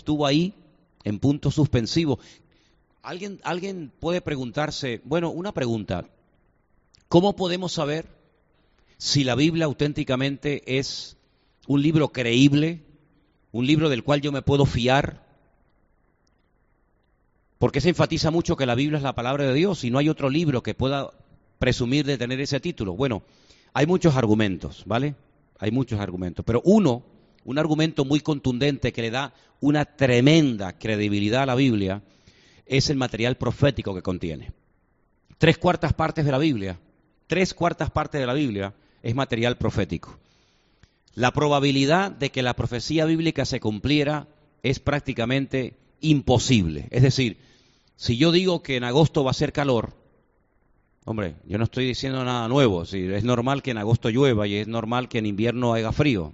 estuvo ahí en punto suspensivo. Alguien, alguien puede preguntarse, bueno, una pregunta, ¿cómo podemos saber si la Biblia auténticamente es un libro creíble, un libro del cual yo me puedo fiar? Porque se enfatiza mucho que la Biblia es la palabra de Dios y no hay otro libro que pueda presumir de tener ese título. Bueno, hay muchos argumentos, ¿vale? Hay muchos argumentos, pero uno, un argumento muy contundente que le da una tremenda credibilidad a la Biblia, es el material profético que contiene. Tres cuartas partes de la Biblia, tres cuartas partes de la Biblia es material profético. La probabilidad de que la profecía bíblica se cumpliera es prácticamente imposible. Es decir, si yo digo que en agosto va a ser calor, hombre, yo no estoy diciendo nada nuevo. Es normal que en agosto llueva y es normal que en invierno haga frío.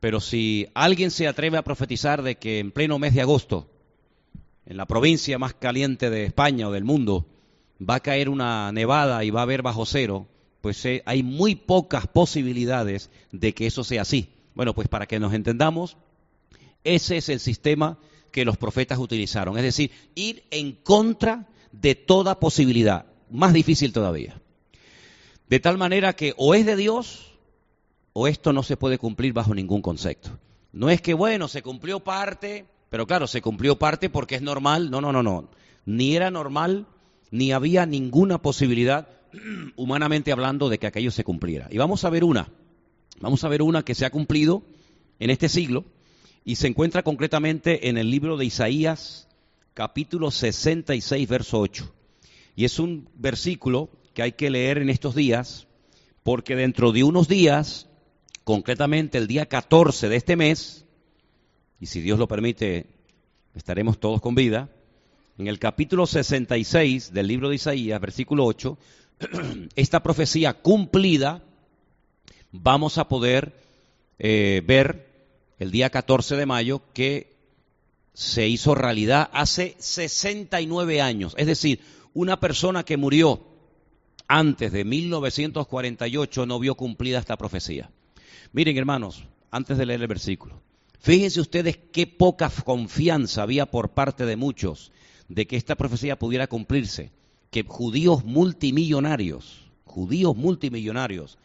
Pero si alguien se atreve a profetizar de que en pleno mes de agosto, en la provincia más caliente de España o del mundo, va a caer una nevada y va a haber bajo cero, pues eh, hay muy pocas posibilidades de que eso sea así. Bueno, pues para que nos entendamos, ese es el sistema que los profetas utilizaron. Es decir, ir en contra de toda posibilidad. Más difícil todavía. De tal manera que o es de Dios o esto no se puede cumplir bajo ningún concepto. No es que, bueno, se cumplió parte, pero claro, se cumplió parte porque es normal. No, no, no, no. Ni era normal, ni había ninguna posibilidad, humanamente hablando, de que aquello se cumpliera. Y vamos a ver una. Vamos a ver una que se ha cumplido en este siglo y se encuentra concretamente en el libro de Isaías, capítulo 66, verso 8. Y es un versículo que hay que leer en estos días, porque dentro de unos días, concretamente el día 14 de este mes, y si Dios lo permite, estaremos todos con vida, en el capítulo 66 del libro de Isaías, versículo 8, esta profecía cumplida, vamos a poder eh, ver el día 14 de mayo, que se hizo realidad hace 69 años. Es decir, una persona que murió antes de 1948 no vio cumplida esta profecía. Miren, hermanos, antes de leer el versículo, fíjense ustedes qué poca confianza había por parte de muchos de que esta profecía pudiera cumplirse, que judíos multimillonarios, judíos multimillonarios,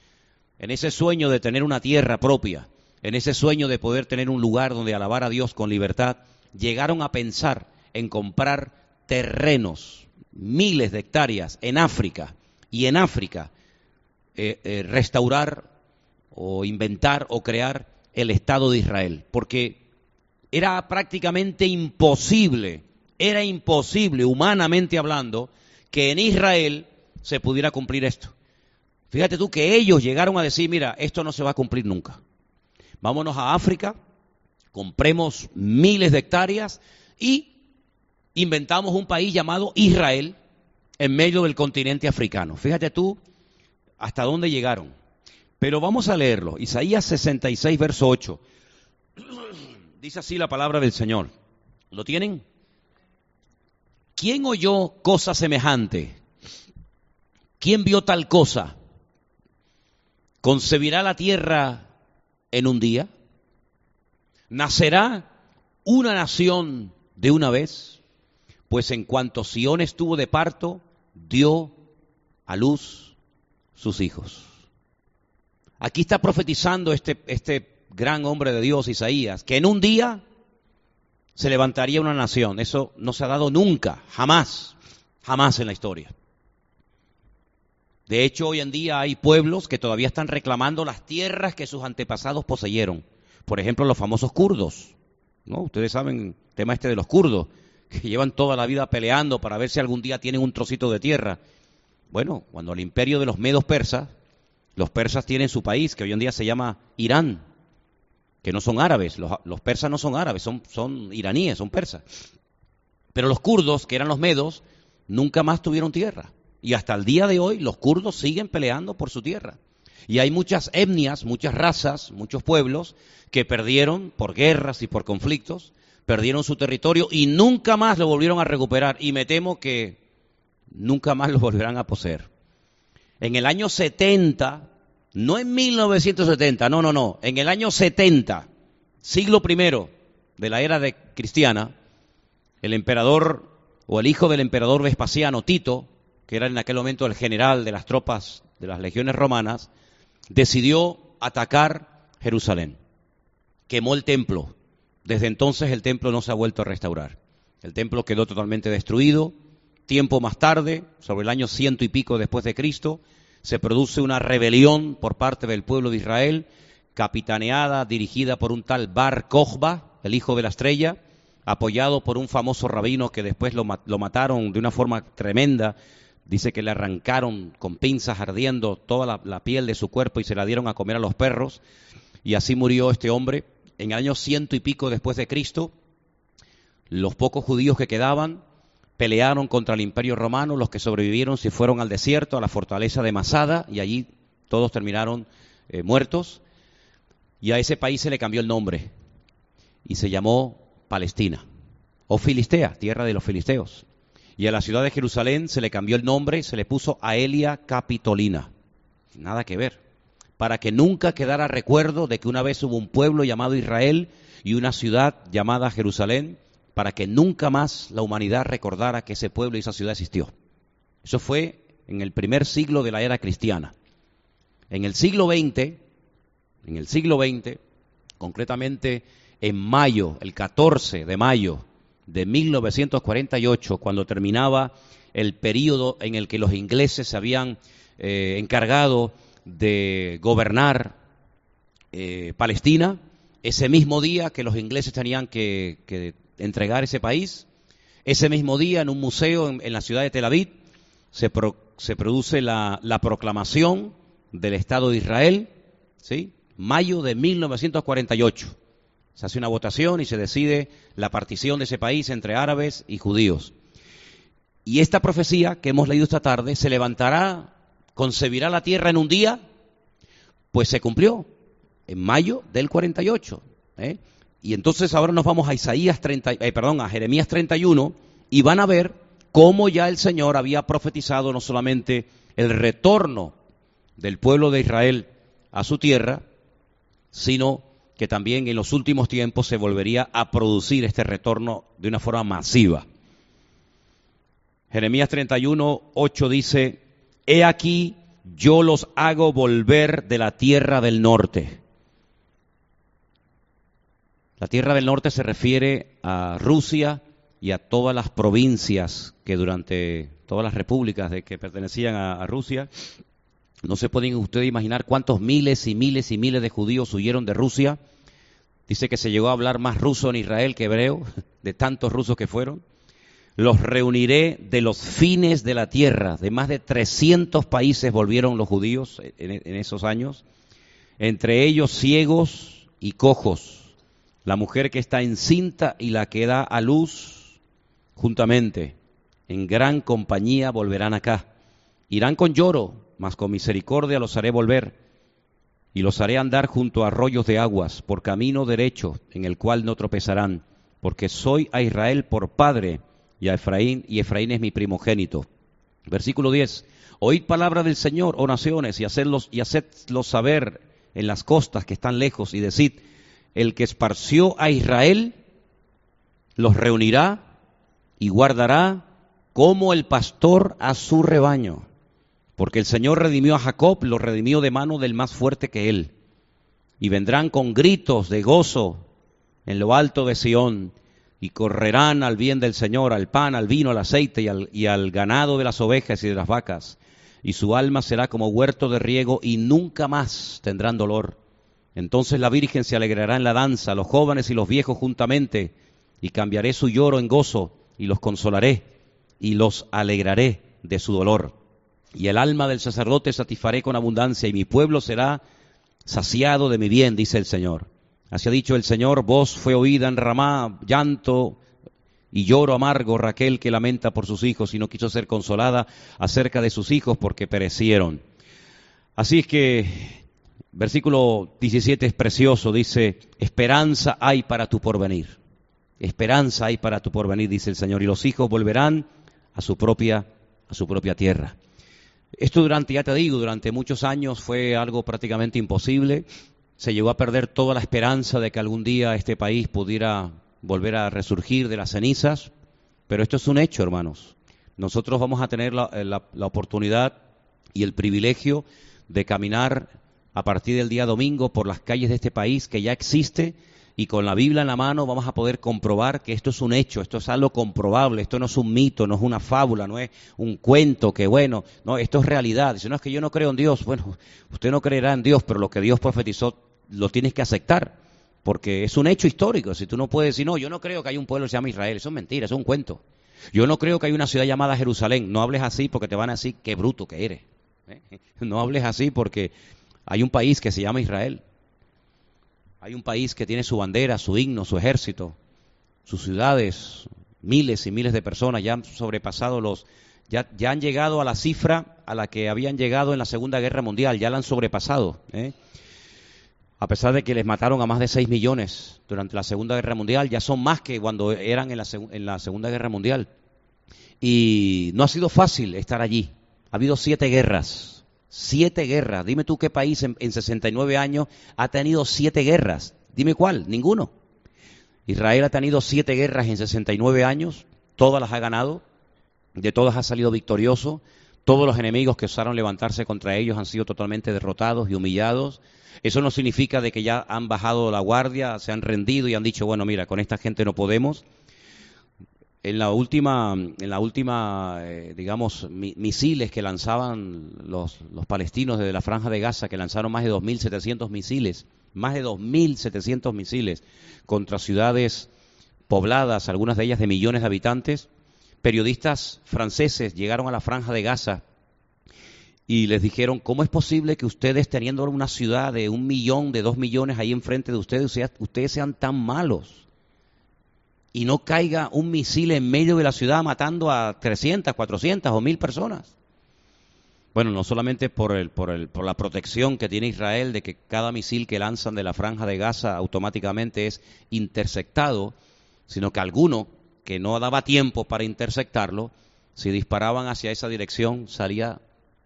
en ese sueño de tener una tierra propia, en ese sueño de poder tener un lugar donde alabar a Dios con libertad, llegaron a pensar en comprar terrenos, miles de hectáreas en África, y en África eh, eh, restaurar o inventar o crear el Estado de Israel, porque era prácticamente imposible, era imposible, humanamente hablando, que en Israel se pudiera cumplir esto. Fíjate tú que ellos llegaron a decir, mira, esto no se va a cumplir nunca vámonos a África, compremos miles de hectáreas y inventamos un país llamado Israel en medio del continente africano. Fíjate tú hasta dónde llegaron. Pero vamos a leerlo. Isaías 66, verso 8. Dice así la palabra del Señor. ¿Lo tienen? ¿Quién oyó cosa semejante? ¿Quién vio tal cosa? ¿Concebirá la tierra en un día? ¿Nacerá una nación de una vez? Pues en cuanto Sión estuvo de parto, dio a luz sus hijos. Aquí está profetizando este, este gran hombre de Dios, Isaías, que en un día se levantaría una nación. Eso no se ha dado nunca, jamás, jamás en la historia. De hecho, hoy en día hay pueblos que todavía están reclamando las tierras que sus antepasados poseyeron. Por ejemplo, los famosos kurdos. ¿no? Ustedes saben el tema este de los kurdos, que llevan toda la vida peleando para ver si algún día tienen un trocito de tierra. Bueno, cuando el imperio de los medos persas, los persas tienen su país, que hoy en día se llama Irán, que no son árabes, los, persas no son árabes, son, iraníes, son persas. Pero los kurdos, que eran los medos, nunca más tuvieron tierra. Y hasta el día de hoy los kurdos siguen peleando por su tierra. Y hay muchas etnias, muchas razas, muchos pueblos que perdieron por guerras y por conflictos, perdieron su territorio y nunca más lo volvieron a recuperar. Y me temo que nunca más lo volverán a poseer. En el año 70, no en 1970, no, no, no, en el año 70, siglo primero, de la era de cristiana, el emperador o el hijo del emperador Vespasiano, Tito, que era en aquel momento el general de las tropas de las legiones romanas, decidió atacar Jerusalén. Quemó el templo. Desde entonces el templo no se ha vuelto a restaurar. El templo quedó totalmente destruido. Tiempo más tarde, sobre el año ciento y pico después de Cristo, se produce una rebelión por parte del pueblo de Israel, capitaneada, dirigida por un tal Bar Kokhba, el hijo de la estrella, apoyado por un famoso rabino que después lo, lo mataron de una forma tremenda. Dice que le arrancaron con pinzas ardiendo toda la, la, piel de su cuerpo y se la dieron a comer a los perros. Y así murió este hombre. En el año ciento y pico después de Cristo, los pocos judíos que quedaban pelearon contra el imperio romano, los que sobrevivieron se fueron al desierto, a la fortaleza de Masada, y allí todos terminaron eh, muertos. Y a ese país se le cambió el nombre y se llamó Palestina, o Filistea, tierra de los filisteos. Y a la ciudad de Jerusalén se le cambió el nombre se le puso Aelia Capitolina. Nada que ver. Para que nunca quedara recuerdo de que una vez hubo un pueblo llamado Israel y una ciudad llamada Jerusalén, para que nunca más la humanidad recordara que ese pueblo y esa ciudad existió. Eso fue en el primer siglo de la era cristiana. En el siglo XX, en el siglo XX, concretamente en mayo, el 14 de mayo de 1948, cuando terminaba el periodo en el que los ingleses se habían eh, encargado de gobernar eh, Palestina, ese mismo día que los ingleses tenían que, que, entregar ese país, ese mismo día en un museo en, la ciudad de Tel Aviv se, se produce la, la, proclamación del Estado de Israel, ¿sí? mayo de 1948. Se hace una votación y se decide la partición de ese país entre árabes y judíos. Y esta profecía que hemos leído esta tarde, ¿se levantará, concebirá la tierra en un día? Pues se cumplió, en mayo del 48. ¿eh? Y entonces ahora nos vamos a Isaías 30, eh, Jeremías 31 y van a ver cómo ya el Señor había profetizado no solamente el retorno del pueblo de Israel a su tierra, sino que también en los últimos tiempos se volvería a producir este retorno de una forma masiva. Jeremías 31, 8 dice, He aquí, yo los hago volver de la tierra del norte. La tierra del norte se refiere a Rusia y a todas las provincias que durante todas las repúblicas de que pertenecían a, Rusia no se pueden ustedes imaginar cuántos miles y miles y miles de judíos huyeron de Rusia. Dice que se llegó a hablar más ruso en Israel que hebreo, de tantos rusos que fueron. Los reuniré de los fines de la tierra. De más de 300 países volvieron los judíos en esos años. Entre ellos ciegos y cojos. La mujer que está encinta y la que da a luz juntamente. En gran compañía volverán acá. Irán con lloro, mas con misericordia los haré volver, y los haré andar junto a arroyos de aguas, por camino derecho, en el cual no tropezarán, porque soy a Israel por padre, y a Efraín, y Efraín es mi primogénito. Versículo 10. Oíd palabra del Señor, oh naciones, y hacedlos, y hacedlos saber en las costas que están lejos, y decid, el que esparció a Israel, los reunirá y guardará como el pastor a su rebaño. Porque el Señor redimió a Jacob, lo redimió de mano del más fuerte que él. Y vendrán con gritos de gozo en lo alto de Sión, y correrán al bien del Señor, al pan, al vino, al aceite y al, y al ganado de las ovejas y de las vacas. Y su alma será como huerto de riego, y nunca más tendrán dolor. Entonces la Virgen se alegrará en la danza, los jóvenes y los viejos juntamente, y cambiaré su lloro en gozo, y los consolaré, y los alegraré de su dolor y el alma del sacerdote satisfaré con abundancia, y mi pueblo será saciado de mi bien, dice el Señor. Así ha dicho el Señor, voz fue oída en Ramá, llanto y lloro amargo, Raquel que lamenta por sus hijos y no quiso ser consolada acerca de sus hijos porque perecieron. Así es que, versículo 17 es precioso, dice, esperanza hay para tu porvenir. Esperanza hay para tu porvenir, dice el Señor, y los hijos volverán a su propia, a su propia tierra. Esto durante, ya te digo, durante muchos años fue algo prácticamente imposible. Se llegó a perder toda la esperanza de que algún día este país pudiera volver a resurgir de las cenizas, pero esto es un hecho, hermanos. Nosotros vamos a tener la, la oportunidad y el privilegio de caminar a partir del día domingo por las calles de este país que ya existe y con la Biblia en la mano vamos a poder comprobar que esto es un hecho, esto es algo comprobable, esto no es un mito, no es una fábula, no es un cuento que bueno, no, esto es realidad. Dice, no es que yo no creo en Dios, bueno, usted no creerá en Dios, pero lo que Dios profetizó lo tienes que aceptar, porque es un hecho histórico. Si tú no puedes decir, no, yo no creo que hay un pueblo que se llama Israel, eso es mentira, es un cuento. Yo no creo que hay una ciudad llamada Jerusalén, no hables así porque te van a decir qué bruto que eres. ¿eh? No hables así porque hay un país que se llama Israel. Hay un país que tiene su bandera, su himno, su ejército, sus ciudades, miles y miles de personas ya han sobrepasado los, ya, ya han llegado a la cifra a la que habían llegado en la Segunda Guerra Mundial, ya la han sobrepasado. ¿eh? A pesar de que les mataron a más de 6 millones durante la Segunda Guerra Mundial, ya son más que cuando eran en la, en la Segunda Guerra Mundial. Y no ha sido fácil estar allí. Ha habido siete guerras, Siete guerras. Dime tú qué país en, 69 años ha tenido siete guerras. Dime cuál. Ninguno. Israel ha tenido siete guerras en 69 años. Todas las ha ganado. De todas ha salido victorioso. Todos los enemigos que osaron levantarse contra ellos han sido totalmente derrotados y humillados. Eso no significa de que ya han bajado la guardia, se han rendido y han dicho, bueno, mira, con esta gente no podemos en la última, en la última eh, digamos, misiles que lanzaban los, los, palestinos desde la franja de Gaza, que lanzaron más de 2.700 misiles, más de 2.700 misiles contra ciudades pobladas, algunas de ellas de millones de habitantes, periodistas franceses llegaron a la franja de Gaza y les dijeron, ¿cómo es posible que ustedes teniendo una ciudad de un millón, de dos millones ahí enfrente de ustedes, ustedes sean tan malos? Y no caiga un misil en medio de la ciudad matando a 300, 400 o 1000 personas. Bueno, no solamente por, el, por, el, por la protección que tiene Israel de que cada misil que lanzan de la franja de Gaza automáticamente es interceptado, sino que alguno que no daba tiempo para interceptarlo, si disparaban hacia esa dirección, salía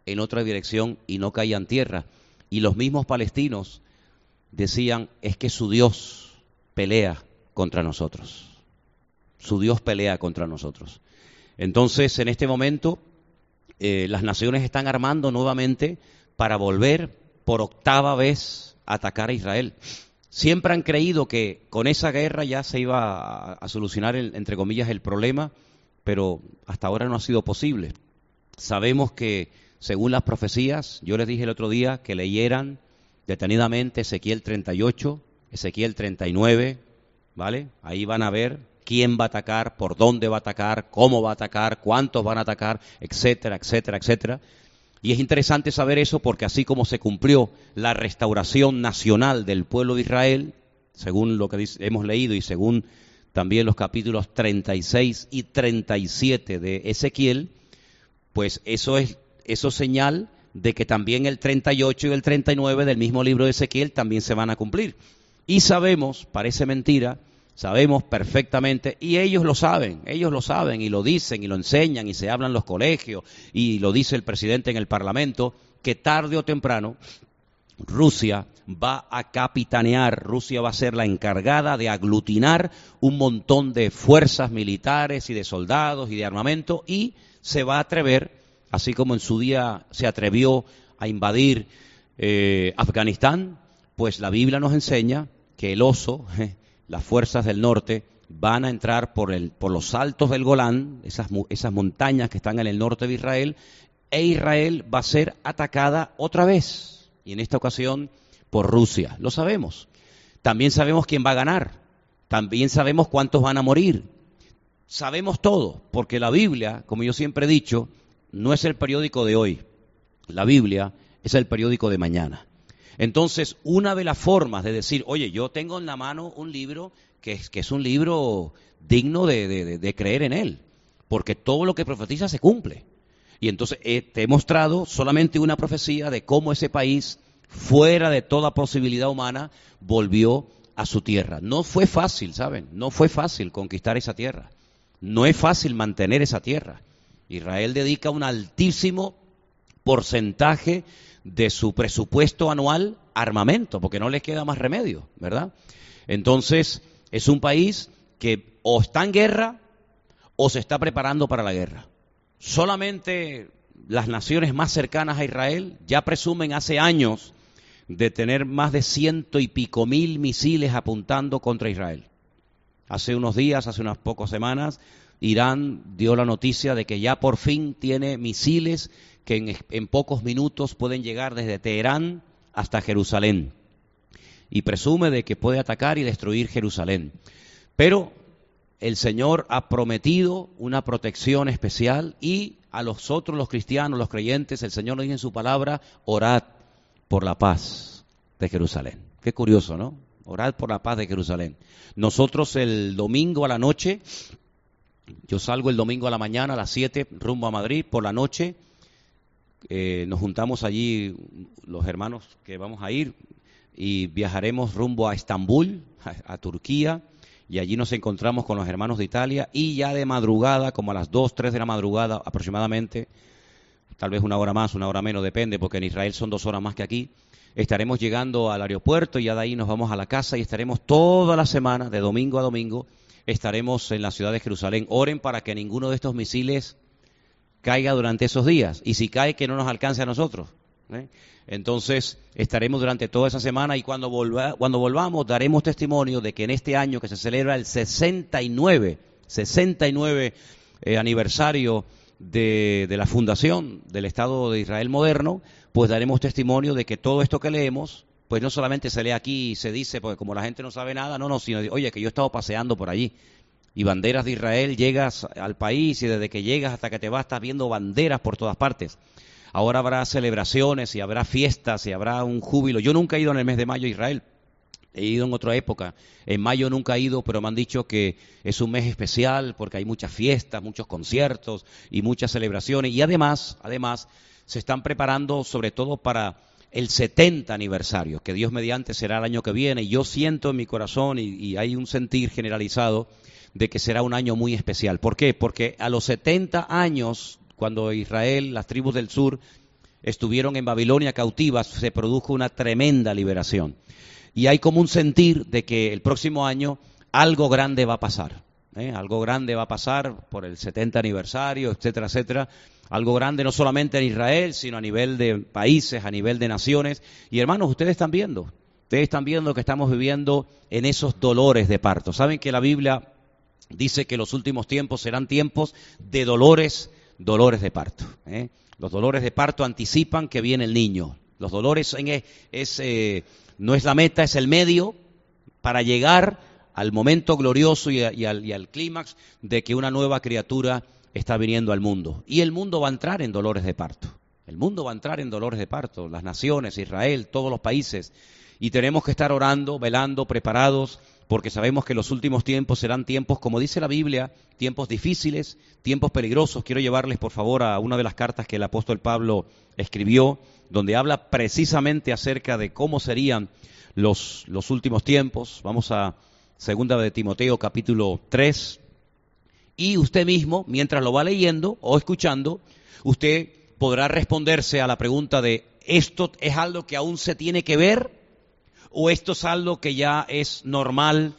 en otra dirección y no caía en tierra. Y los mismos palestinos decían, es que su Dios pelea contra nosotros su Dios pelea contra nosotros. Entonces, en este momento, eh, las naciones están armando nuevamente para volver por octava vez a atacar a Israel. Siempre han creído que con esa guerra ya se iba a, solucionar, entre comillas, el problema, pero hasta ahora no ha sido posible. Sabemos que, según las profecías, yo les dije el otro día que leyeran detenidamente Ezequiel 38, Ezequiel 39, ¿vale? Ahí van a ver quién va a atacar, por dónde va a atacar, cómo va a atacar, cuántos van a atacar, etcétera, etcétera, etcétera. Y es interesante saber eso porque así como se cumplió la restauración nacional del pueblo de Israel, según lo que hemos leído y según también los capítulos 36 y 37 de Ezequiel, pues eso es eso señal de que también el 38 y el 39 del mismo libro de Ezequiel también se van a cumplir. Y sabemos, parece mentira, Sabemos perfectamente, y ellos lo saben, ellos lo saben y lo dicen y lo enseñan y se hablan los colegios y lo dice el presidente en el Parlamento, que tarde o temprano Rusia va a capitanear, Rusia va a ser la encargada de aglutinar un montón de fuerzas militares y de soldados y de armamento y se va a atrever, así como en su día se atrevió a invadir eh, Afganistán, pues la Biblia nos enseña que el oso, las fuerzas del norte van a entrar por, el, por los altos del Golán, esas, esas montañas que están en el norte de Israel, e Israel va a ser atacada otra vez, y en esta ocasión por Rusia. Lo sabemos. También sabemos quién va a ganar. También sabemos cuántos van a morir. Sabemos todo, porque la Biblia, como yo siempre he dicho, no es el periódico de hoy. La Biblia es el periódico de mañana. Entonces, una de las formas de decir, oye, yo tengo en la mano un libro que es, un libro digno de, creer en él, porque todo lo que profetiza se cumple. Y entonces eh, te he mostrado solamente una profecía de cómo ese país, fuera de toda posibilidad humana, volvió a su tierra. No fue fácil, ¿saben? No fue fácil conquistar esa tierra. No es fácil mantener esa tierra. Israel dedica un altísimo porcentaje de su presupuesto anual armamento, porque no les queda más remedio, ¿verdad? Entonces, es un país que o está en guerra o se está preparando para la guerra. Solamente las naciones más cercanas a Israel ya presumen hace años de tener más de ciento y pico mil misiles apuntando contra Israel. Hace unos días, hace unas pocas semanas, Irán dio la noticia de que ya por fin tiene misiles que en, pocos minutos pueden llegar desde Teherán hasta Jerusalén. Y presume de que puede atacar y destruir Jerusalén. Pero el Señor ha prometido una protección especial y a los otros, los cristianos, los creyentes, el Señor nos dice en su palabra, orad por la paz de Jerusalén. Qué curioso, ¿no? Orad por la paz de Jerusalén. Nosotros el domingo a la noche, yo salgo el domingo a la mañana a las 7 rumbo a Madrid, por la noche eh, nos juntamos allí los hermanos que vamos a ir y viajaremos rumbo a Estambul, a, Turquía, y allí nos encontramos con los hermanos de Italia y ya de madrugada, como a las 2, 3 de la madrugada aproximadamente, tal vez una hora más, una hora menos, depende, porque en Israel son dos horas más que aquí, estaremos llegando al aeropuerto y ya de ahí nos vamos a la casa y estaremos toda la semana, de domingo a domingo, estaremos en la ciudad de Jerusalén. Oren para que ninguno de estos misiles caiga durante esos días y si cae que no nos alcance a nosotros. ¿eh? Entonces estaremos durante toda esa semana y cuando, cuando volvamos daremos testimonio de que en este año que se celebra el 69, 69 eh, aniversario de, de la fundación del Estado de Israel moderno, pues daremos testimonio de que todo esto que leemos, pues no solamente se lee aquí y se dice, porque como la gente no sabe nada, no, no, sino, oye, que yo he estado paseando por allí. Y banderas de Israel, llegas al país y desde que llegas hasta que te vas estás viendo banderas por todas partes. Ahora habrá celebraciones y habrá fiestas y habrá un júbilo. Yo nunca he ido en el mes de mayo a Israel, he ido en otra época. En mayo nunca he ido, pero me han dicho que es un mes especial porque hay muchas fiestas, muchos conciertos y muchas celebraciones. Y además, además, se están preparando sobre todo para el 70 aniversario, que Dios mediante será el año que viene. Y yo siento en mi corazón y, hay un sentir generalizado de que será un año muy especial. ¿Por qué? Porque a los 70 años, cuando Israel, las tribus del sur, estuvieron en Babilonia cautivas, se produjo una tremenda liberación. Y hay como un sentir de que el próximo año algo grande va a pasar. ¿eh? Algo grande va a pasar por el 70 aniversario, etcétera, etcétera algo grande no solamente en Israel, sino a nivel de países, a nivel de naciones. Y hermanos, ustedes están viendo, ustedes están viendo que estamos viviendo en esos dolores de parto. Saben que la Biblia dice que los últimos tiempos serán tiempos de dolores, dolores de parto. ¿eh? Los dolores de parto anticipan que viene el niño. Los dolores es, eh, no es la meta, es el medio para llegar al momento glorioso y, al, y al clímax de que una nueva criatura está viniendo al mundo. Y el mundo va a entrar en dolores de parto. El mundo va a entrar en dolores de parto. Las naciones, Israel, todos los países. Y tenemos que estar orando, velando, preparados, porque sabemos que los últimos tiempos serán tiempos, como dice la Biblia, tiempos difíciles, tiempos peligrosos. Quiero llevarles, por favor, a una de las cartas que el apóstol Pablo escribió, donde habla precisamente acerca de cómo serían los, últimos tiempos. Vamos a segunda de Timoteo capítulo 3, y usted mismo, mientras lo va leyendo o escuchando, usted podrá responderse a la pregunta de, ¿esto es algo que aún se tiene que ver? ¿O esto es algo que ya es normal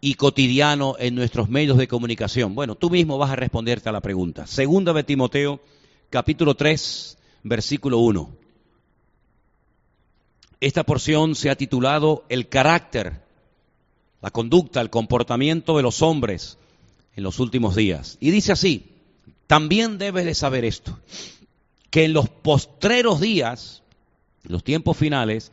y cotidiano en nuestros medios de comunicación? Bueno, tú mismo vas a responderte a la pregunta. Segunda de Timoteo, capítulo 3, versículo 1. Esta porción se ha titulado El carácter, la conducta, el comportamiento de los hombres en los últimos días. Y dice así, también debes de saber esto, que en los postreros días, los tiempos finales,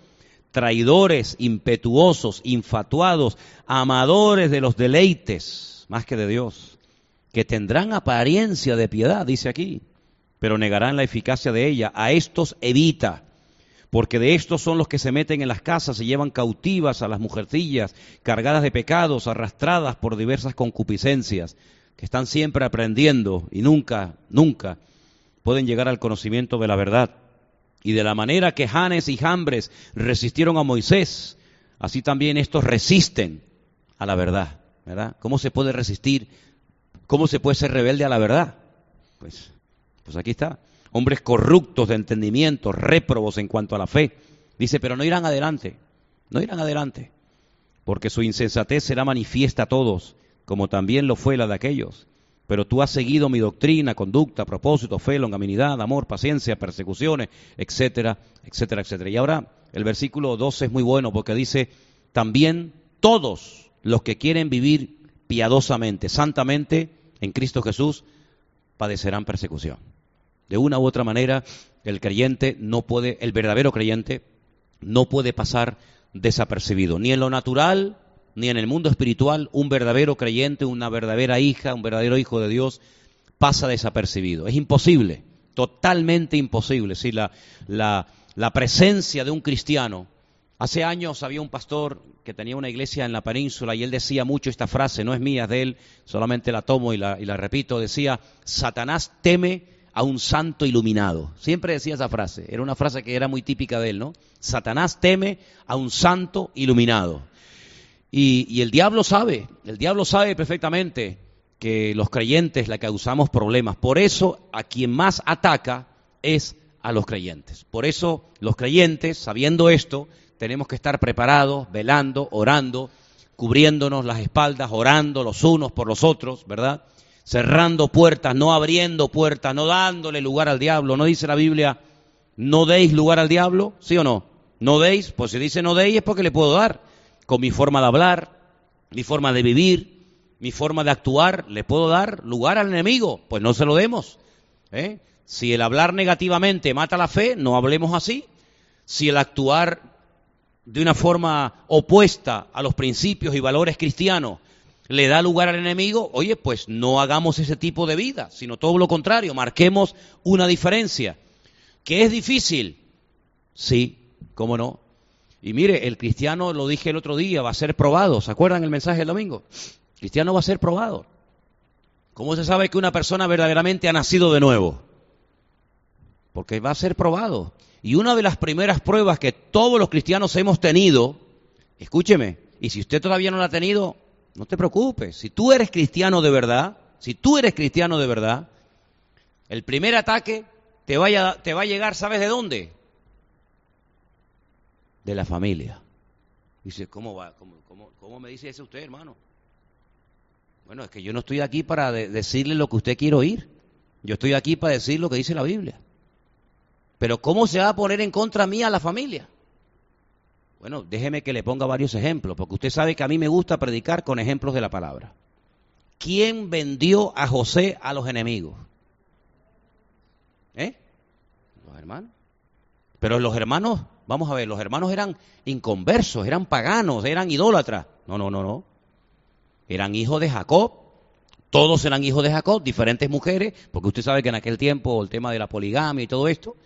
traidores, impetuosos, infatuados, amadores de los deleites, más que de Dios, que tendrán apariencia de piedad, dice aquí, pero negarán la eficacia de ella. A estos evita, porque de estos son los que se meten en las casas y llevan cautivas a las mujercillas, cargadas de pecados, arrastradas por diversas concupiscencias que están siempre aprendiendo y nunca, nunca pueden llegar al conocimiento de la verdad. Y de la manera que Janes y Jambres resistieron a Moisés, así también estos resisten a la verdad, ¿verdad? ¿Cómo se puede resistir? ¿Cómo se puede ser rebelde a la verdad? Pues, pues aquí está. Hombres corruptos de entendimiento, réprobos en cuanto a la fe. Dice, pero no irán adelante, no irán adelante, porque su insensatez será manifiesta a todos, como también lo fue la de aquellos. Pero tú has seguido mi doctrina, conducta, propósito, fe, longanimidad, amor, paciencia, persecuciones, etcétera, etcétera, etcétera. Y ahora el versículo 12 es muy bueno porque dice, también todos los que quieren vivir piadosamente, santamente, en Cristo Jesús, padecerán persecución. De una u otra manera, el creyente no puede, el verdadero creyente, no puede pasar desapercibido, ni en lo natural, ni en el mundo espiritual, un verdadero creyente, una verdadera hija, un verdadero hijo de Dios pasa desapercibido. Es imposible, totalmente imposible. Si la, la, la presencia de un cristiano, hace años había un pastor que tenía una iglesia en la península y él decía mucho esta frase, no es mía, es de él, solamente la tomo y la, y la repito, decía, Satanás teme a un santo iluminado. Siempre decía esa frase, era una frase que era muy típica de él, ¿no? Satanás teme a un santo iluminado. Y, el diablo sabe, el diablo sabe perfectamente que los creyentes le causamos problemas. Por eso a quien más ataca es a los creyentes. Por eso los creyentes, sabiendo esto, tenemos que estar preparados, velando, orando, cubriéndonos las espaldas, orando los unos por los otros, ¿verdad? Cerrando puertas, no abriendo puertas, no dándole lugar al diablo. ¿No dice la Biblia, no deis lugar al diablo? ¿Sí o no? No deis, pues si dice no deis es porque le puedo dar con mi forma de hablar, mi forma de vivir, mi forma de actuar, ¿le puedo dar lugar al enemigo? Pues no se lo demos. ¿eh? Si el hablar negativamente mata la fe, no hablemos así. Si el actuar de una forma opuesta a los principios y valores cristianos le da lugar al enemigo, oye, pues no hagamos ese tipo de vida, sino todo lo contrario, marquemos una diferencia. ¿Que es difícil? Sí, cómo no. Y mire, el cristiano, lo dije el otro día, va a ser probado. ¿Se acuerdan el mensaje del domingo? El cristiano va a ser probado. ¿Cómo se sabe que una persona verdaderamente ha nacido de nuevo? Porque va a ser probado. Y una de las primeras pruebas que todos los cristianos hemos tenido, escúcheme, y si usted todavía no la ha tenido, no te preocupes. Si tú eres cristiano de verdad, si tú eres cristiano de verdad, el primer ataque te, te va a llegar, ¿sabes de dónde? De la familia. Dice, ¿cómo va? ¿Cómo, cómo, me dice eso usted, hermano? Bueno, es que yo no estoy aquí para decirle lo que usted quiere oír. Yo estoy aquí para decir lo que dice la Biblia. Pero ¿cómo se va a poner en contra mía la familia? Bueno, déjeme que le ponga varios ejemplos, porque usted sabe que a mí me gusta predicar con ejemplos de la palabra. ¿Quién vendió a José a los enemigos? ¿Eh? Los hermanos. Pero los hermanos Vamos a ver, los hermanos eran inconversos, eran paganos, eran idólatras. No, no, no, no. Eran hijos de Jacob. Todos eran hijos de Jacob, diferentes mujeres, porque usted sabe que en aquel tiempo el tema de la poligamia y todo esto,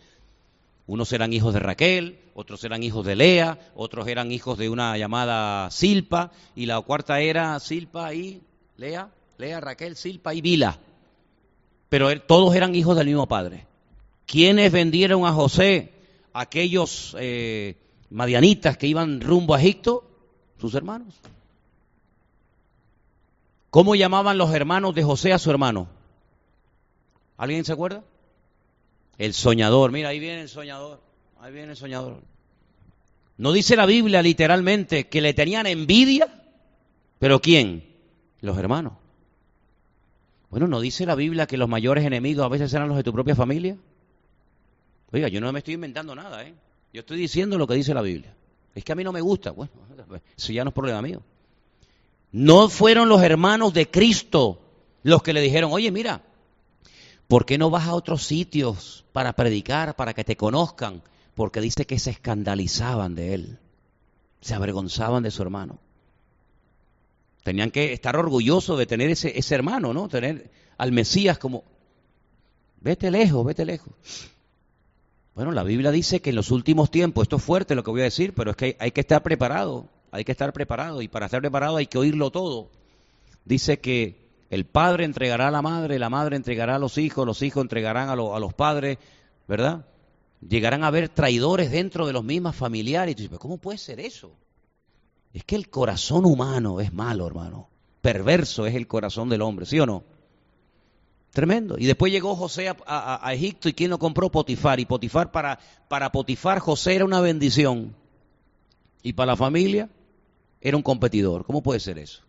unos eran hijos de Raquel, otros eran hijos de Lea, otros eran hijos de una llamada Silpa, y la cuarta era Silpa y Lea, Lea, Raquel, Silpa y Vila. Pero todos eran hijos del mismo padre. ¿Quiénes vendieron a José? Aquellos eh, madianitas que iban rumbo a Egipto, sus hermanos. ¿Cómo llamaban los hermanos de José a su hermano? ¿Alguien se acuerda? El soñador. Mira, ahí viene el soñador. Ahí viene el soñador. No dice la Biblia literalmente que le tenían envidia, pero ¿quién? Los hermanos. Bueno, ¿no dice la Biblia que los mayores enemigos a veces eran los de tu propia familia? Oiga, yo no me estoy inventando nada, ¿eh? Yo estoy diciendo lo que dice la Biblia. Es que a mí no me gusta. Bueno, eso ya no es problema mío. No fueron los hermanos de Cristo los que le dijeron, oye, mira, ¿por qué no vas a otros sitios para predicar, para que te conozcan? Porque dice que se escandalizaban de él, se avergonzaban de su hermano. Tenían que estar orgullosos de tener ese, ese hermano, ¿no? Tener al Mesías como, vete lejos, vete lejos. Bueno, la Biblia dice que en los últimos tiempos, esto es fuerte lo que voy a decir, pero es que hay, que estar preparado, hay que estar preparado y para estar preparado hay que oírlo todo. Dice que El padre entregará a la madre, la madre entregará a los hijos, los hijos entregarán a, los padres, ¿verdad? Llegarán a haber traidores dentro de los mismos familiares. ¿cómo puede ser eso? Es que el corazón humano es malo, hermano. Perverso es el corazón del hombre, ¿sí o no? Tremendo. Y después llegó José a, Egipto y ¿quién lo compró? Potifar. Y Potifar para, para Potifar José era una bendición. Y para la familia era un competidor. ¿Cómo puede ser eso?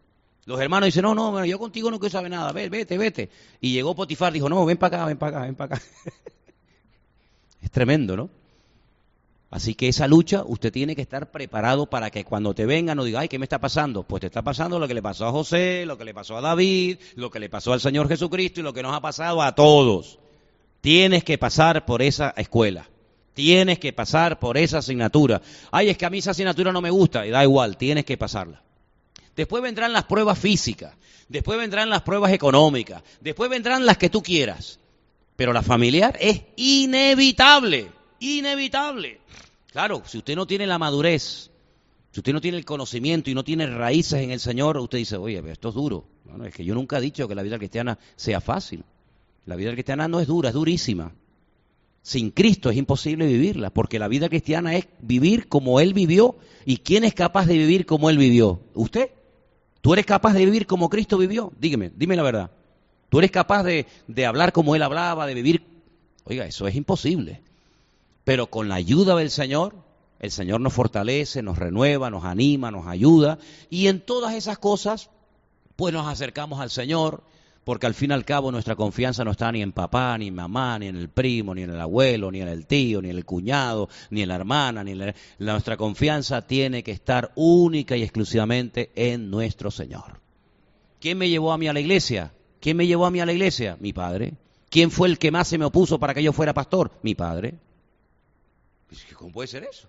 Los hermanos dicen, no, no, yo contigo no quiero saber nada, vete, vete. Y llegó Potifar, dijo, no, ven para acá, ven para acá, ven para acá. es tremendo, ¿no? Así que esa lucha usted tiene que estar preparado para que cuando te vengan no diga, ay, ¿qué me está pasando? Pues te está pasando lo que le pasó a José, lo que le pasó a David, lo que le pasó al Señor Jesucristo y lo que nos ha pasado a todos. Tienes que pasar por esa escuela. Tienes que pasar por esa asignatura. Ay, es que a mí esa asignatura no me gusta. Y da igual, tienes que pasarla. Después vendrán las pruebas físicas. Después vendrán las pruebas económicas. Después vendrán las que tú quieras. Pero la familiar es inevitable. Inevitable. Claro, si usted no tiene la madurez, si usted no tiene el conocimiento y no tiene raíces en el Señor, usted dice, oye, esto es duro. Bueno, es que yo nunca he dicho que la vida cristiana sea fácil. La vida cristiana no es dura, es durísima. Sin Cristo es imposible vivirla, porque la vida cristiana es vivir como Él vivió. ¿Y quién es capaz de vivir como Él vivió? ¿Usted? ¿Tú eres capaz de vivir como Cristo vivió? Dígame, dime la verdad. ¿Tú eres capaz de hablar como Él hablaba, de vivir? Oiga, eso es imposible. Pero con la ayuda del Señor, el Señor nos fortalece, nos renueva, nos anima, nos ayuda. Y en todas esas cosas, pues nos acercamos al Señor, porque al fin y al cabo nuestra confianza no está ni en papá, ni en mamá, ni en el primo, ni en el abuelo, ni en el tío, ni en el cuñado, ni en la hermana, ni en Nuestra confianza tiene que estar única y exclusivamente en nuestro Señor. ¿Quién me llevó a mí a la iglesia? ¿Quién me llevó a mí a la iglesia? Mi padre. ¿Quién fue el que más se me opuso para que yo fuera pastor? Mi padre. ¿Cómo puede ser eso?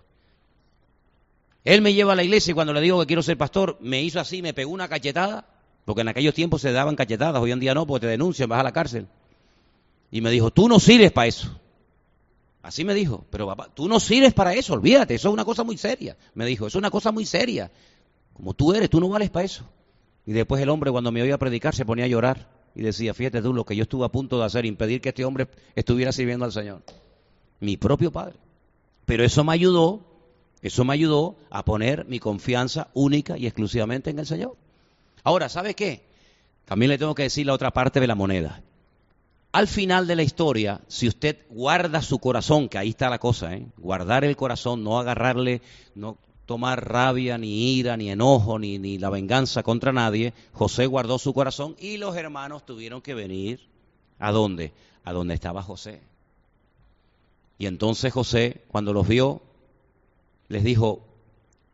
Él me lleva a la iglesia y cuando le digo que quiero ser pastor, me hizo así, me pegó una cachetada, porque en aquellos tiempos se daban cachetadas, hoy en día no, porque te denuncian, vas a la cárcel. Y me dijo, tú no sirves para eso. Así me dijo, pero papá, tú no sirves para eso, olvídate, eso es una cosa muy seria. Me dijo, eso es una cosa muy seria. Como tú eres, tú no vales para eso. Y después el hombre cuando me oía predicar se ponía a llorar y decía, fíjate tú lo que yo estuve a punto de hacer, impedir que este hombre estuviera sirviendo al Señor. Mi propio padre. Pero eso me ayudó, eso me ayudó a poner mi confianza única y exclusivamente en el Señor. Ahora, ¿sabe qué? También le tengo que decir la otra parte de la moneda. Al final de la historia, si usted guarda su corazón, que ahí está la cosa, ¿eh? guardar el corazón, no agarrarle, no tomar rabia, ni ira, ni enojo, ni, ni la venganza contra nadie, José guardó su corazón y los hermanos tuvieron que venir. ¿A dónde? A donde estaba José. Y entonces José, cuando los vio, les dijo,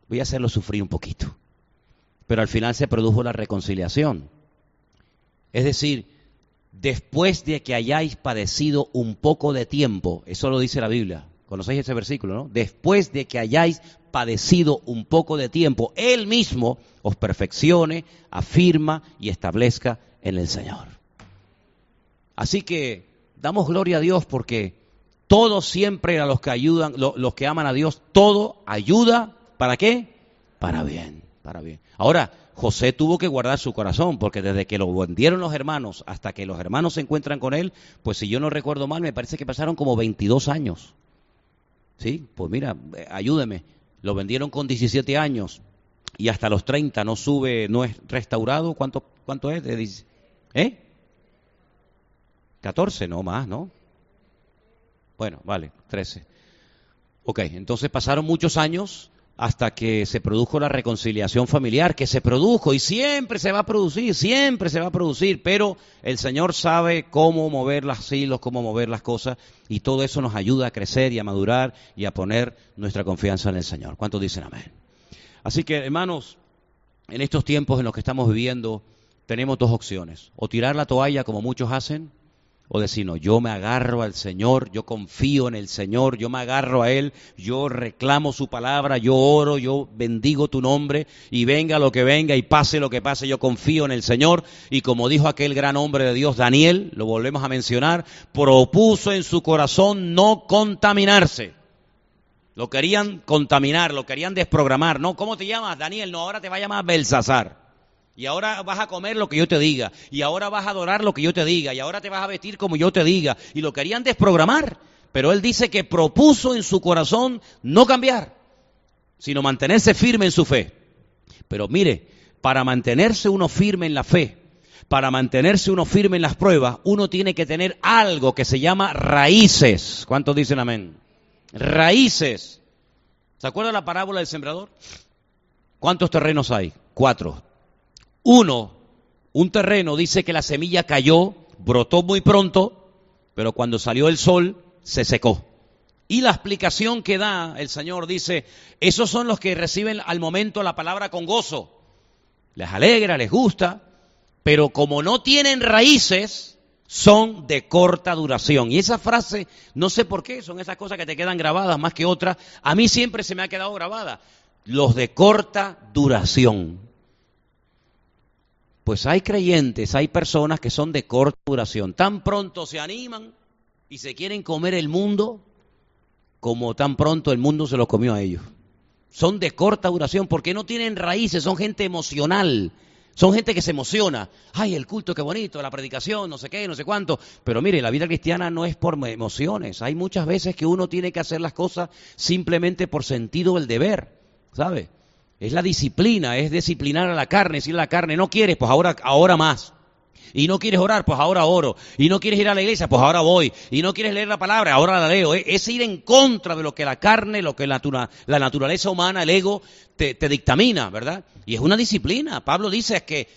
voy a hacerlo sufrir un poquito. Pero al final se produjo la reconciliación. Es decir, después de que hayáis padecido un poco de tiempo, eso lo dice la Biblia, conocéis ese versículo, ¿no? Después de que hayáis padecido un poco de tiempo, Él mismo os perfeccione, afirma y establezca en el Señor. Así que damos gloria a Dios porque todo siempre a los que ayudan, los que aman a Dios, todo ayuda, ¿para qué? Para bien, para bien. Ahora, José tuvo que guardar su corazón, porque desde que lo vendieron los hermanos hasta que los hermanos se encuentran con él, pues si yo no recuerdo mal, me parece que pasaron como 22 años. ¿Sí? Pues mira, eh, ayúdeme. Lo vendieron con 17 años y hasta los 30 no sube, no es restaurado. ¿Cuánto, cuánto es? ¿Eh? 14, no más, ¿no? Bueno, vale, 13. Ok, entonces pasaron muchos años hasta que se produjo la reconciliación familiar, que se produjo y siempre se va a producir, siempre se va a producir, pero el Señor sabe cómo mover las hilos, cómo mover las cosas, y todo eso nos ayuda a crecer y a madurar y a poner nuestra confianza en el Señor. ¿Cuántos dicen amén? Así que, hermanos, en estos tiempos en los que estamos viviendo, tenemos dos opciones, o tirar la toalla como muchos hacen, o decir, no, yo me agarro al Señor, yo confío en el Señor, yo me agarro a Él, yo reclamo su palabra, yo oro, yo bendigo tu nombre y venga lo que venga y pase lo que pase, yo confío en el Señor. Y como dijo aquel gran hombre de Dios, Daniel, lo volvemos a mencionar, propuso en su corazón no contaminarse. Lo querían contaminar, lo querían desprogramar. No, ¿cómo te llamas, Daniel? No, ahora te va a llamar Belsasar. Y ahora vas a comer lo que yo te diga. Y ahora vas a adorar lo que yo te diga. Y ahora te vas a vestir como yo te diga. Y lo querían desprogramar. Pero él dice que propuso en su corazón no cambiar, sino mantenerse firme en su fe. Pero mire, para mantenerse uno firme en la fe, para mantenerse uno firme en las pruebas, uno tiene que tener algo que se llama raíces. ¿Cuántos dicen amén? Raíces. ¿Se acuerda la parábola del sembrador? ¿Cuántos terrenos hay? Cuatro. Uno, un terreno dice que la semilla cayó, brotó muy pronto, pero cuando salió el sol se secó. Y la explicación que da el Señor dice, esos son los que reciben al momento la palabra con gozo. Les alegra, les gusta, pero como no tienen raíces, son de corta duración. Y esa frase, no sé por qué, son esas cosas que te quedan grabadas más que otras. A mí siempre se me ha quedado grabada. Los de corta duración. Pues hay creyentes, hay personas que son de corta duración. Tan pronto se animan y se quieren comer el mundo como tan pronto el mundo se los comió a ellos. Son de corta duración porque no tienen raíces, son gente emocional. Son gente que se emociona. Ay, el culto, qué bonito, la predicación, no sé qué, no sé cuánto. Pero mire, la vida cristiana no es por emociones. Hay muchas veces que uno tiene que hacer las cosas simplemente por sentido del deber, ¿sabe? Es la disciplina, es disciplinar a la carne, decirle a la carne, no quieres, pues ahora, ahora más. Y no quieres orar, pues ahora oro. Y no quieres ir a la iglesia, pues ahora voy. Y no quieres leer la palabra, ahora la leo. Es ir en contra de lo que la carne, lo que la, naturaleza humana, el ego, te, te dictamina, ¿verdad? Y es una disciplina. Pablo dice que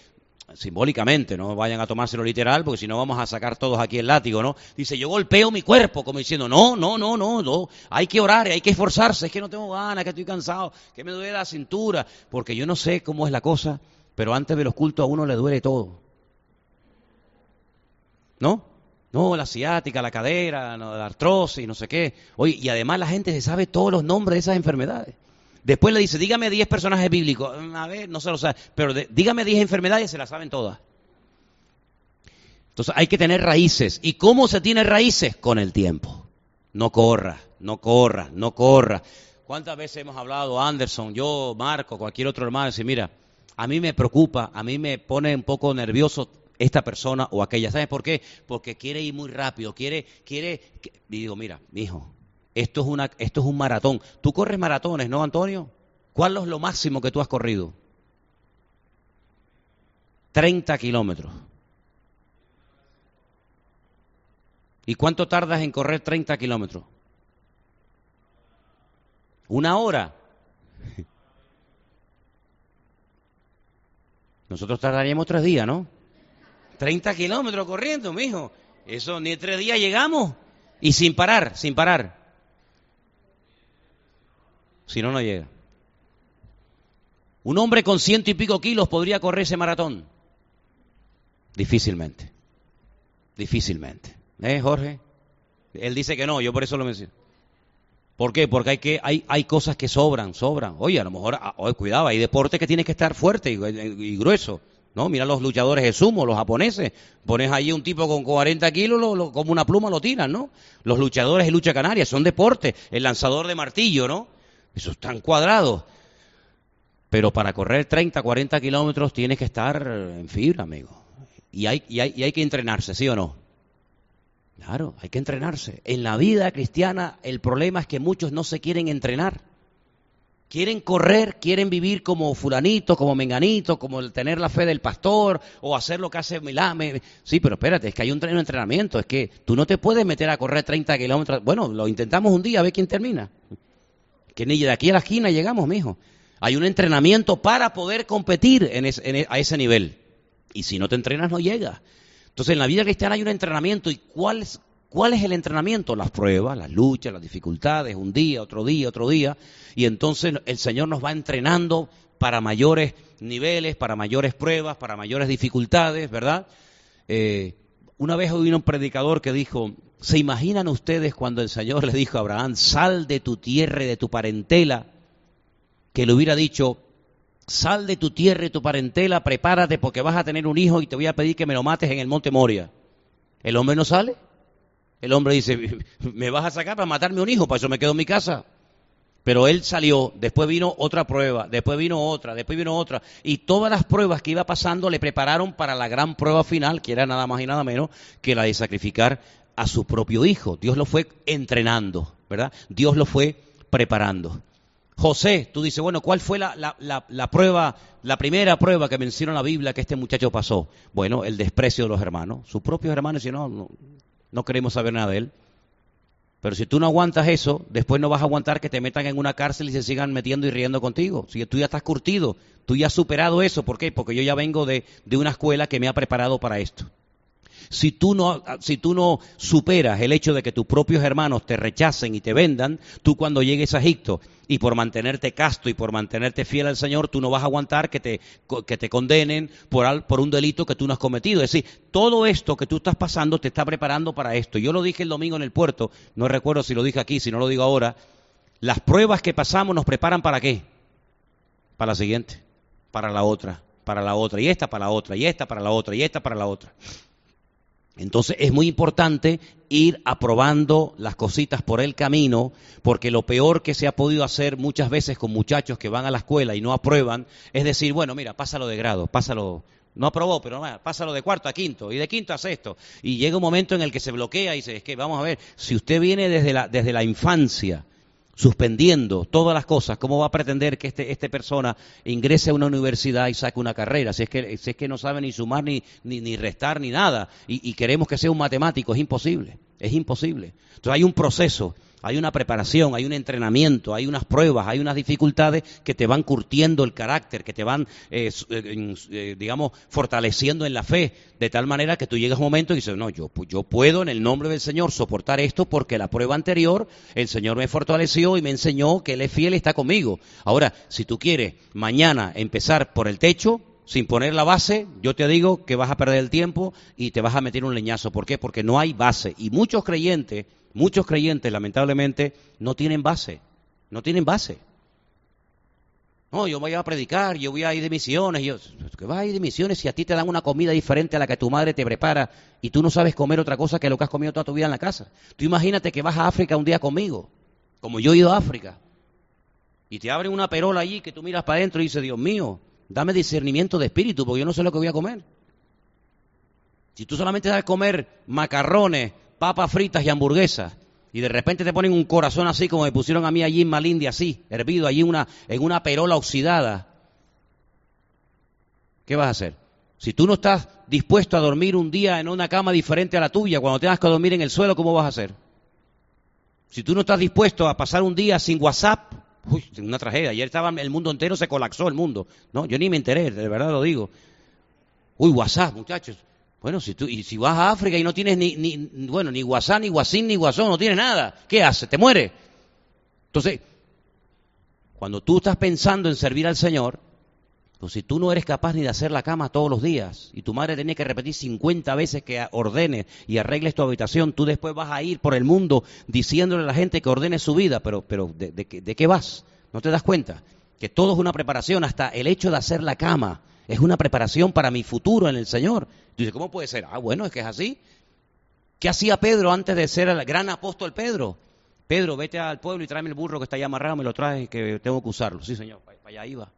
simbólicamente, no vayan a tomárselo literal, porque si no vamos a sacar todos aquí el látigo, ¿no? Dice, yo golpeo mi cuerpo, como diciendo, no, no, no, no, no, hay que orar, hay que esforzarse, es que no tengo ganas, que estoy cansado, que me duele la cintura, porque yo no sé cómo es la cosa, pero antes de los cultos a uno le duele todo. ¿No? No, la ciática, la cadera, la artrosis, no sé qué. Oye, y además la gente se sabe todos los nombres de esas enfermedades. Después le dice, dígame 10 personajes bíblicos. A ver, no se lo sabe. Pero dígame 10 enfermedades, se las saben todas. Entonces hay que tener raíces. ¿Y cómo se tiene raíces? Con el tiempo. No corra, no corra, no corra. ¿Cuántas veces hemos hablado, Anderson, yo, Marco, cualquier otro hermano, dice, mira, a mí me preocupa, a mí me pone un poco nervioso esta persona o aquella. ¿Sabes por qué? Porque quiere ir muy rápido, quiere, quiere, y digo, mira, mi hijo, esto es, esto es un maratón. Tú corres maratones, ¿no, Antonio? ¿Cuál es lo máximo que tú has corrido? 30 kilómetros. ¿Y cuánto tardas en correr 30 kilómetros? Una hora. Nosotros tardaríamos tres días, ¿no? 30 kilómetros corriendo, mijo. Eso ni tres días llegamos. Y sin parar, sin parar. Si no, no llega. Un hombre con ciento y pico kilos podría correr ese maratón. Difícilmente. Difícilmente. ¿Eh, Jorge? Él dice que no, yo por eso lo menciono. ¿Por qué? Porque hay, que, hay, hay cosas que sobran, sobran. Oye, a lo mejor, ah, cuidado, hay deportes que tienes que estar fuerte y, grueso. ¿no? Mira los luchadores de sumo, los japoneses. Pones allí un tipo con 40 kilos, como una pluma lo tiran, ¿no? Los luchadores de lucha canaria son deportes. El lanzador de martillo, ¿no? Eso están cuadrados. Pero para correr 30, 40 kilómetros tienes que estar en fibra, amigo. Y hay, y hay, y hay que entrenarse, ¿sí o no? Claro, hay que entrenarse. En la vida cristiana el problema es que muchos no se quieren entrenar. Quieren correr, quieren vivir como fulanito, como menganito, como tener la fe del pastor o hacer lo que hace Milame. Sí, pero espérate, es que hay un entrenamiento. Es que tú no te puedes meter a correr 30 kilómetros. Bueno, lo intentamos un día, a ver quién termina. Que ni de aquí a la esquina llegamos, mijo. Hay un entrenamiento para poder competir e, a ese nivel. Y si no te entrenas, no llegas. Entonces, en la vida cristiana hay un entrenamiento. ¿Y cuál es, cuál es el entrenamiento? Las pruebas, las luchas, las dificultades, un día, otro día, otro día. Y entonces el Señor nos va entrenando para mayores niveles, para mayores pruebas, para mayores dificultades, ¿verdad? Eh, una vez oí un predicador que dijo, ¿Se imaginan ustedes cuando el Señor le dijo a Abraham, sal de tu tierra y de tu parentela? Que le hubiera dicho, sal de tu tierra y tu parentela, prepárate porque vas a tener un hijo y te voy a pedir que me lo mates en el monte Moria. ¿El hombre no sale? El hombre dice, ¿me vas a sacar para matarme un hijo? Para eso me quedo en mi casa. Pero él salió, después vino otra prueba, después vino otra, después vino otra. Y todas las pruebas que iba pasando le prepararon para la gran prueba final, que era nada más y nada menos que la de sacrificar a su propio hijo. Dios lo fue entrenando, ¿verdad? Dios lo fue preparando. José, tú dices, bueno, ¿cuál fue la, la, prueba, la primera prueba que menciona la Biblia que este muchacho pasó? Bueno, el desprecio de los hermanos. Sus propios hermanos si no, no, no queremos saber nada de él. Pero si tú no aguantas eso, después no vas a aguantar que te metan en una cárcel y se sigan metiendo y riendo contigo. Si tú ya estás curtido, tú ya has superado eso. ¿Por qué? Porque yo ya vengo de, de una escuela que me ha preparado para esto. Si tú, no, superas el hecho de que tus propios hermanos te rechacen y te vendan, tú cuando llegues a Egipto y por mantenerte casto y por mantenerte fiel al Señor, tú no vas a aguantar que te, que te condenen por, por un delito que tú no has cometido. Es decir, todo esto que tú estás pasando te está preparando para esto. Yo lo dije el domingo en el puerto, no recuerdo si lo dije aquí, si no lo digo ahora. Las pruebas que pasamos nos preparan para qué? Para la siguiente, para la otra, para la otra, y esta para la otra, y esta para la otra, y esta para la otra. Entonces es muy importante ir aprobando las cositas por el camino, porque lo peor que se ha podido hacer muchas veces con muchachos que van a la escuela y no aprueban, es decir, bueno, mira, pásalo de grado, pásalo, no aprobó, pero pásalo de cuarto a quinto y de quinto a sexto. Y llega un momento en el que se bloquea y dice, es que vamos a ver, si usted viene desde la, desde la infancia, suspendiendo todas las cosas, ¿cómo va a pretender que este, esta persona ingrese a una universidad y saque una carrera? Si es que, si es que no sabe ni sumar, ni, ni, restar, ni nada, y, y queremos que sea un matemático, es imposible, es imposible. Entonces hay un proceso hay una preparación, hay un entrenamiento, hay unas pruebas, hay unas dificultades que te van curtiendo el carácter, que te van, eh, eh, eh, digamos, fortaleciendo en la fe, de tal manera que tú llegas a un momento y dices, no, yo, yo puedo en el nombre del Señor soportar esto porque la prueba anterior el Señor me fortaleció y me enseñó que Él es fiel y está conmigo. Ahora, si tú quieres mañana empezar por el techo, sin poner la base, yo te digo que vas a perder el tiempo y te vas a meter un leñazo. ¿Por qué? Porque no hay base. Y muchos creyentes Muchos creyentes, lamentablemente, no tienen base. No tienen base. No, yo voy a predicar, yo voy a ir de misiones. Yo, ¿Qué vas a ir de misiones si a ti te dan una comida diferente a la que tu madre te prepara y tú no sabes comer otra cosa que lo que has comido toda tu vida en la casa? Tú imagínate que vas a África un día conmigo, como yo he ido a África, y te abren una perola allí que tú miras para adentro y dices, Dios mío, dame discernimiento de espíritu porque yo no sé lo que voy a comer. Si tú solamente sabes comer macarrones, papas fritas y hamburguesas, y de repente te ponen un corazón así como me pusieron a mí allí en Malindi, así, hervido allí una, en una perola oxidada, ¿qué vas a hacer? Si tú no estás dispuesto a dormir un día en una cama diferente a la tuya, cuando tengas que dormir en el suelo, ¿cómo vas a hacer? Si tú no estás dispuesto a pasar un día sin WhatsApp, uy, una tragedia. Ayer estaba el mundo entero, se colapsó el mundo. No, yo ni me enteré, de verdad lo digo. Uy, WhatsApp, muchachos. Bueno, si tú, y si vas a África y no tienes ni, ni bueno, ni WhatsApp, ni Guasín, ni Guasón, no tienes nada, ¿qué haces? ¿Te mueres? Entonces, cuando tú estás pensando en servir al Señor, pues si tú no eres capaz ni de hacer la cama todos los días y tu madre tiene que repetir 50 veces que ordenes y arregles tu habitación, tú después vas a ir por el mundo diciéndole a la gente que ordene su vida, pero, pero ¿de, de qué vas? ¿No te das cuenta? Que todo es una preparación, hasta el hecho de hacer la cama es una preparación para mi futuro en el Señor. Dice, ¿cómo puede ser? Ah, bueno, es que es así. ¿Qué hacía Pedro antes de ser el gran apóstol Pedro? Pedro, vete al pueblo y tráeme el burro que está ahí amarrado, me lo traes que tengo que usarlo. Sí, señor, para, allá iba.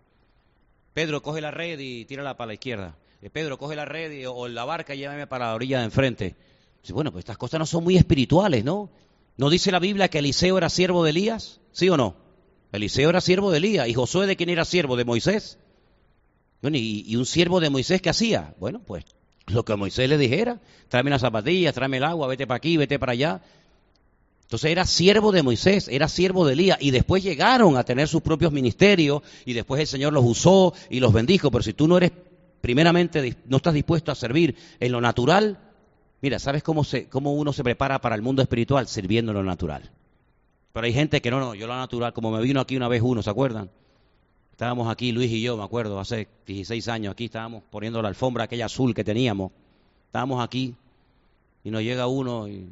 Pedro, coge la red y tírala para la izquierda. Eh, Pedro, coge la red o la barca y llévame para la orilla de enfrente. Dice, bueno, pues estas cosas no son muy espirituales, ¿no? ¿No dice la Biblia que Eliseo era siervo de Elías? ¿Sí o no? Eliseo era siervo de Elías. ¿Y Josué de quién era siervo? ¿De Moisés? Bueno, y, un siervo de Moisés, ¿qué hacía? Bueno, pues lo que Moisés le dijera, tráeme las zapatillas, tráeme el agua, vete para aquí, vete para allá. Entonces era siervo de Moisés, era siervo de Elías, y después llegaron a tener sus propios ministerios, y después el Señor los usó y los bendijo, pero si tú no eres, primeramente, no estás dispuesto a servir en lo natural, mira, ¿sabes cómo, se, cómo uno se prepara para el mundo espiritual? Sirviendo en lo natural. Pero hay gente que no, no, yo lo natural, como me vino aquí una vez uno, ¿se acuerdan? Estábamos aquí, Luis y yo, me acuerdo, hace 16 años, aquí estábamos poniendo la alfombra aquella azul que teníamos. Estábamos aquí y nos llega uno y,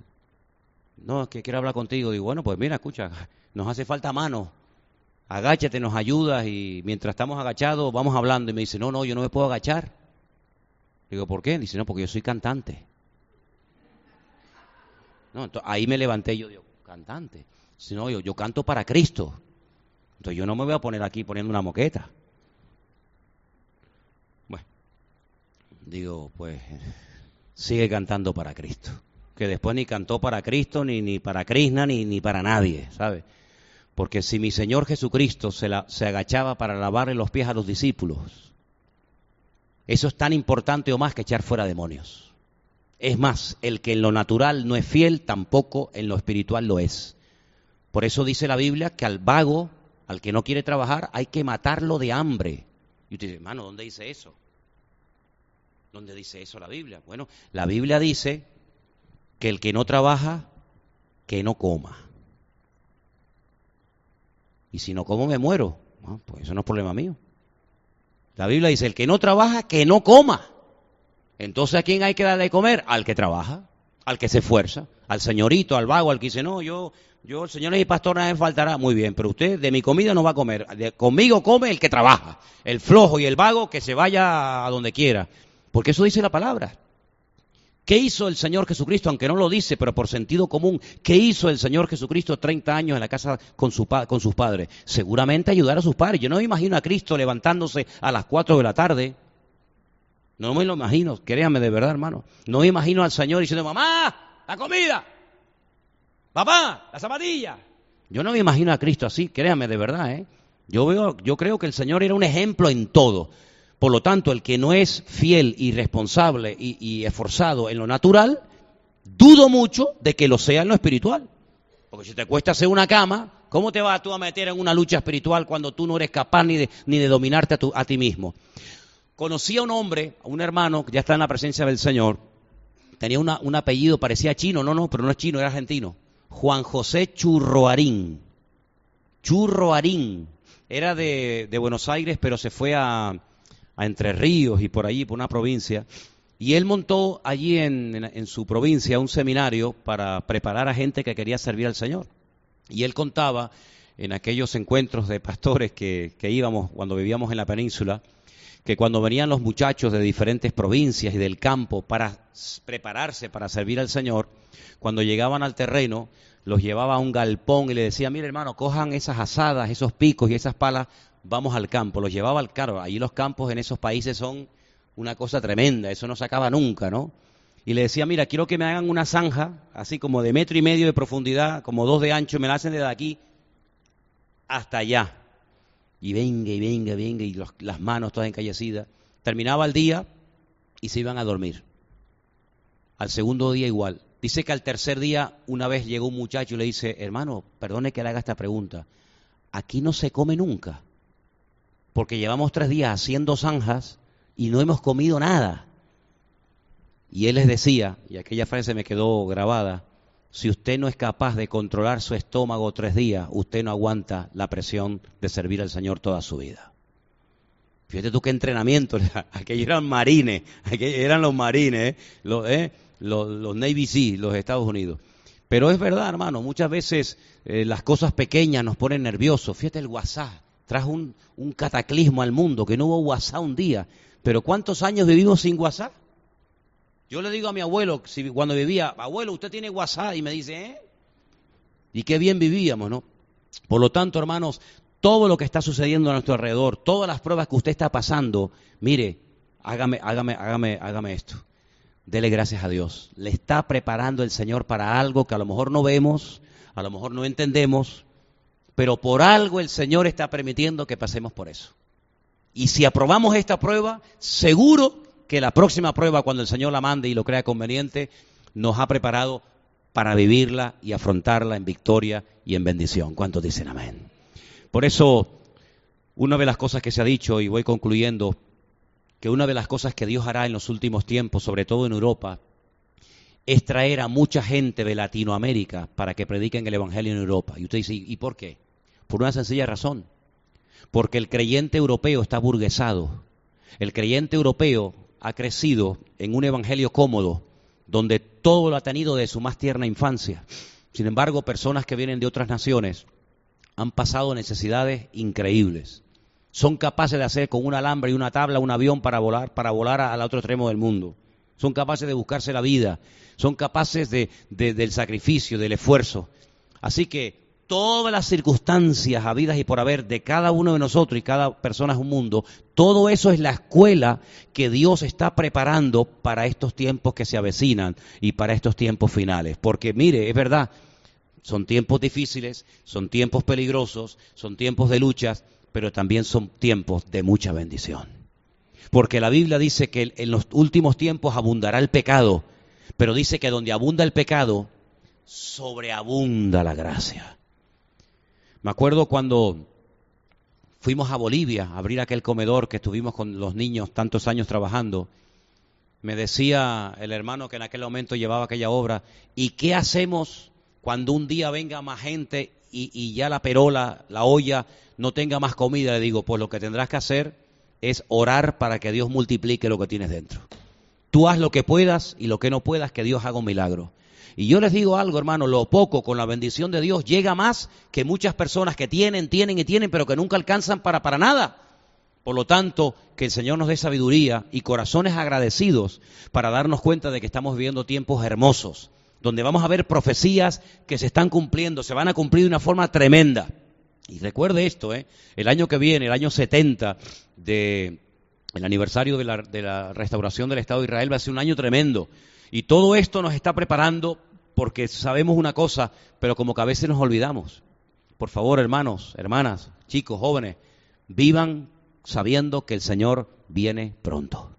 no, es que quiero hablar contigo. Digo, bueno, pues mira, escucha, nos hace falta mano. Agáchate, nos ayudas y mientras estamos agachados vamos hablando. Y me dice, no, no, yo no me puedo agachar. Digo, ¿por qué? Dice, no, porque yo soy cantante. No, ahí me levanté y yo digo, cantante. Si no, yo, yo canto para Cristo. Entonces yo no me voy a poner aquí poniendo una moqueta. Bueno, digo, pues sigue cantando para Cristo. Que después ni cantó para Cristo, ni, ni para Krishna, ni, ni para nadie, ¿sabe? Porque si mi Señor Jesucristo se, la, se agachaba para lavarle los pies a los discípulos, eso es tan importante o más que echar fuera demonios. Es más, el que en lo natural no es fiel, tampoco en lo espiritual lo es. Por eso dice la Biblia que al vago, al que no quiere trabajar, hay que matarlo de hambre. Y usted dice, hermano, ¿dónde dice eso? ¿Dónde dice eso la Biblia? Bueno, la Biblia dice que el que no trabaja, que no coma. Y si no como, me muero. pues eso no es problema mío. La Biblia dice, el que no trabaja, que no coma. Entonces, ¿a quién hay que darle de comer? Al que trabaja, al que se esfuerza, al señorito, al vago, al que dice, no, yo, yo, el señor nada me faltará. Muy bien, pero usted de mi comida no va a comer. conmigo come el que trabaja. El flojo y el vago que se vaya a donde quiera. Porque eso dice la palabra. ¿Qué hizo el Señor Jesucristo? Aunque no lo dice, pero por sentido común, ¿qué hizo el Señor Jesucristo 30 años en la casa con, su, con sus padres? Seguramente ayudar a sus padres. Yo no me imagino a Cristo levantándose a las 4 de la tarde. No me lo imagino, créanme de verdad, hermano. No me imagino al Señor diciendo, mamá, la comida. Papá, la zapatilla. Yo no me imagino a Cristo así, créanme de verdad, ¿eh? Yo, veo, yo creo que el Señor era un ejemplo en todo. Por lo tanto, el que no es fiel y responsable y, esforzado en lo natural, dudo mucho de que lo sea en lo espiritual. Porque si te cuesta hacer una cama, ¿cómo te vas tú a meter en una lucha espiritual cuando tú no eres capaz ni de, ni de dominarte a, a ti mismo? Conocí a un hombre, a un hermano, que ya está en la presencia del Señor, tenía un apellido, parecía chino, no, no, pero no es chino, era argentino. Juan José Churroarín. Churroarín. Era de Buenos Aires, pero se fue a, Entre Ríos y por allí, por una provincia. Y él montó allí en, su provincia un seminario para preparar a gente que quería servir al Señor. Y él contaba en aquellos encuentros de pastores que íbamos cuando vivíamos en la península, que cuando venían los muchachos de diferentes provincias y del campo para prepararse para servir al Señor, cuando llegaban al terreno, los llevaba a un galpón y le decía, mire hermano, cojan esas asadas, esos picos y esas palas vamos al campo, los llevaba al carro. Allí los campos en esos países son una cosa tremenda, eso no se acaba nunca, ¿no? Y le decía, mira, quiero que me hagan una zanja, así como de metro y medio de profundidad, como dos de ancho, me la hacen desde aquí hasta allá. Y venga, y venga, venga, y las manos todas encallecidas. Terminaba el día y se iban a dormir. Al segundo día igual. Dice que al tercer día una vez llegó un muchacho y le dice, hermano, perdone que le haga esta pregunta. Aquí no se come nunca porque llevamos tres días haciendo zanjas y no hemos comido nada. Y él les decía, y aquella frase me quedó grabada, si usted no es capaz de controlar su estómago tres días, usted no aguanta la presión de servir al Señor toda su vida. Fíjate tú qué entrenamiento, aquellos eran marines, eran los marines, ¿eh? los, ¿eh? los, Navy Sea, los Estados Unidos. Pero es verdad, hermano, muchas veces eh, las cosas pequeñas nos ponen nerviosos. Fíjate el WhatsApp trajo un, cataclismo al mundo, que no hubo WhatsApp un día. Pero ¿cuántos años vivimos sin WhatsApp? Yo le digo a mi abuelo, si, cuando vivía, abuelo, usted tiene WhatsApp, y me dice, ¿eh? Y qué bien vivíamos, ¿no? Por lo tanto, hermanos, todo lo que está sucediendo a nuestro alrededor, todas las pruebas que usted está pasando, mire, hágame, hágame, hágame, hágame esto. Dele gracias a Dios. Le está preparando el Señor para algo que a lo mejor no vemos, a lo mejor no entendemos, pero por algo el Señor está permitiendo que pasemos por eso. Y si aprobamos esta prueba, seguro que la próxima prueba, cuando el Señor la mande y lo crea conveniente, nos ha preparado para vivirla y afrontarla en victoria y en bendición. ¿Cuántos dicen amén? Por eso, una de las cosas que se ha dicho, y voy concluyendo, que una de las cosas que Dios hará en los últimos tiempos, sobre todo en Europa, es traer a mucha gente de Latinoamérica para que prediquen el Evangelio en Europa. Y usted dice, ¿y por qué? Por una sencilla razón. Porque el creyente europeo está burguesado. El creyente europeo ha crecido en un evangelio cómodo, donde todo lo ha tenido de su más tierna infancia. Sin embargo, personas que vienen de otras naciones han pasado necesidades increíbles. Son capaces de hacer con un alambre y una tabla un avión para volar, para volar al otro extremo del mundo. Son capaces de buscarse la vida. Son capaces de, del sacrificio, del esfuerzo. Así que todas las circunstancias habidas y por haber de cada uno de nosotros y cada persona es un mundo, todo eso es la escuela que Dios está preparando para estos tiempos que se avecinan y para estos tiempos finales. Porque mire, es verdad, son tiempos difíciles, son tiempos peligrosos, son tiempos de luchas, pero también son tiempos de mucha bendición. Porque la Biblia dice que en los últimos tiempos abundará el pecado, pero dice que donde abunda el pecado, sobreabunda la gracia. Me acuerdo cuando fuimos a Bolivia a abrir aquel comedor que estuvimos con los niños tantos años trabajando. Me decía el hermano que en aquel momento llevaba aquella obra, ¿y qué hacemos cuando un día venga más gente y, y ya la perola, la olla, no tenga más comida? Le digo, pues lo que tendrás que hacer es orar para que Dios multiplique lo que tienes dentro. Tú haz lo que puedas y lo que no puedas, que Dios haga un milagro. Y yo les digo algo, hermano, lo poco con la bendición de Dios llega más que muchas personas que tienen, tienen y tienen, pero que nunca alcanzan para, para nada. Por lo tanto, que el Señor nos dé sabiduría y corazones agradecidos para darnos cuenta de que estamos viviendo tiempos hermosos, donde vamos a ver profecías que se están cumpliendo, se van a cumplir de una forma tremenda. Y recuerde esto, ¿eh? el año que viene, el año 70 de el aniversario de la, de la restauración del Estado de Israel va a ser un año tremendo. Y todo esto nos está preparando porque sabemos una cosa, pero como que a veces nos olvidamos. Por favor, hermanos, hermanas, chicos, jóvenes, vivan sabiendo que el Señor viene pronto.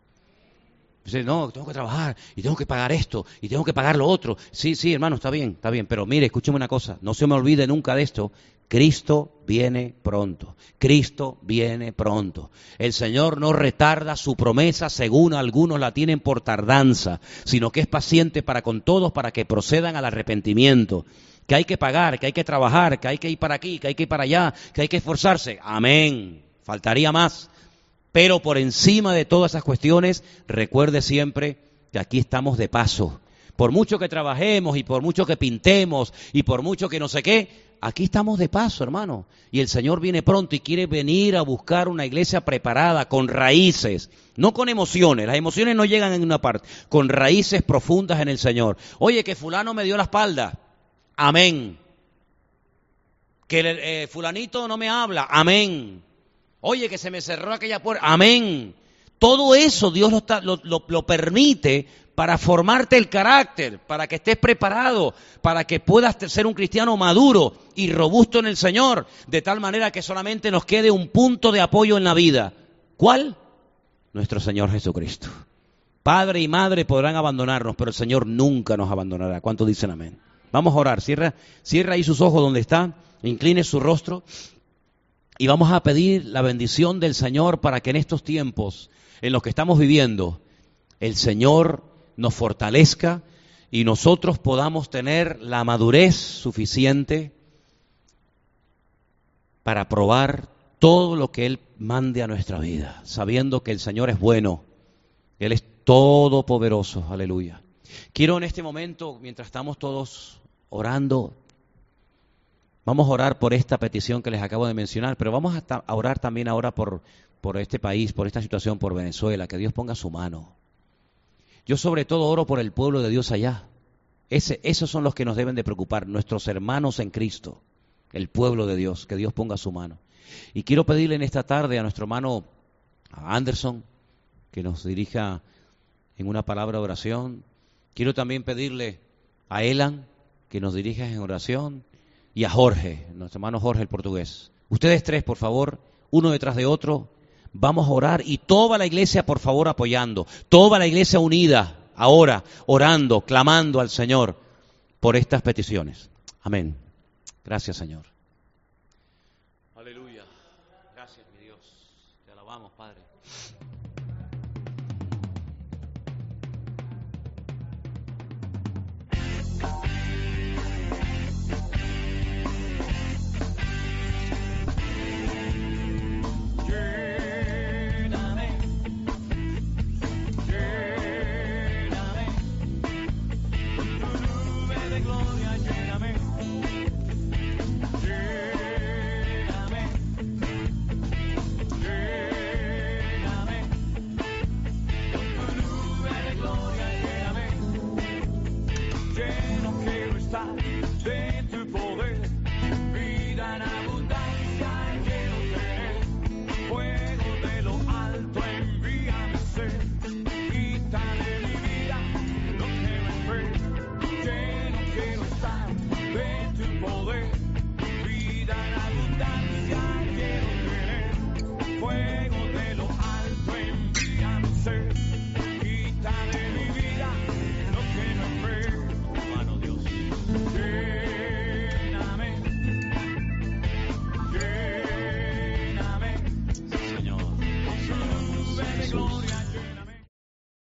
No, tengo que trabajar y tengo que pagar esto y tengo que pagar lo otro. Sí, sí, hermano, está bien, está bien. Pero mire, escúcheme una cosa, no se me olvide nunca de esto. Cristo viene pronto. Cristo viene pronto. El Señor no retarda su promesa según algunos la tienen por tardanza, sino que es paciente para con todos para que procedan al arrepentimiento. Que hay que pagar, que hay que trabajar, que hay que ir para aquí, que hay que ir para allá, que hay que esforzarse. Amén. Faltaría más. Pero por encima de todas esas cuestiones, recuerde siempre que aquí estamos de paso. Por mucho que trabajemos y por mucho que pintemos y por mucho que no sé qué, aquí estamos de paso, hermano. Y el Señor viene pronto y quiere venir a buscar una iglesia preparada, con raíces, no con emociones. Las emociones no llegan en una parte, con raíces profundas en el Señor. Oye, que fulano me dio la espalda. Amén. Que eh, fulanito no me habla. Amén. Oye, que se me cerró aquella puerta. Amén. Todo eso Dios lo, permite para formarte el carácter, para que estés preparado, para que puedas ser un cristiano maduro y robusto en el Señor, de tal manera que solamente nos quede un punto de apoyo en la vida. ¿Cuál? Nuestro Señor Jesucristo. Padre y madre podrán abandonarnos, pero el Señor nunca nos abandonará. ¿Cuántos dicen amén? Vamos a orar. Cierra, cierra ahí sus ojos donde está, incline su rostro y vamos a pedir la bendición del Señor para que en estos tiempos en los que estamos viviendo, el Señor nos fortalezca y nosotros podamos tener la madurez suficiente para probar todo lo que Él mande a nuestra vida, sabiendo que el Señor es bueno, Él es todopoderoso, aleluya. Quiero en este momento, mientras estamos todos orando, vamos a orar por esta petición que les acabo de mencionar, pero vamos a, orar también ahora por, este país, por esta situación, por Venezuela, que Dios ponga su mano. Yo sobre todo oro por el pueblo de Dios allá. Ese, esos son los que nos deben de preocupar, nuestros hermanos en Cristo, el pueblo de Dios, que Dios ponga su mano. Y quiero pedirle en esta tarde a nuestro hermano Anderson que nos dirija en una palabra de oración. Quiero también pedirle a Elan que nos dirija en oración y a Jorge, nuestro hermano Jorge el portugués. Ustedes tres, por favor, uno detrás de otro, Vamos a orar y toda la iglesia, por favor, apoyando. Toda la iglesia unida, ahora, orando, clamando al Señor por estas peticiones. Amén. Gracias, Señor.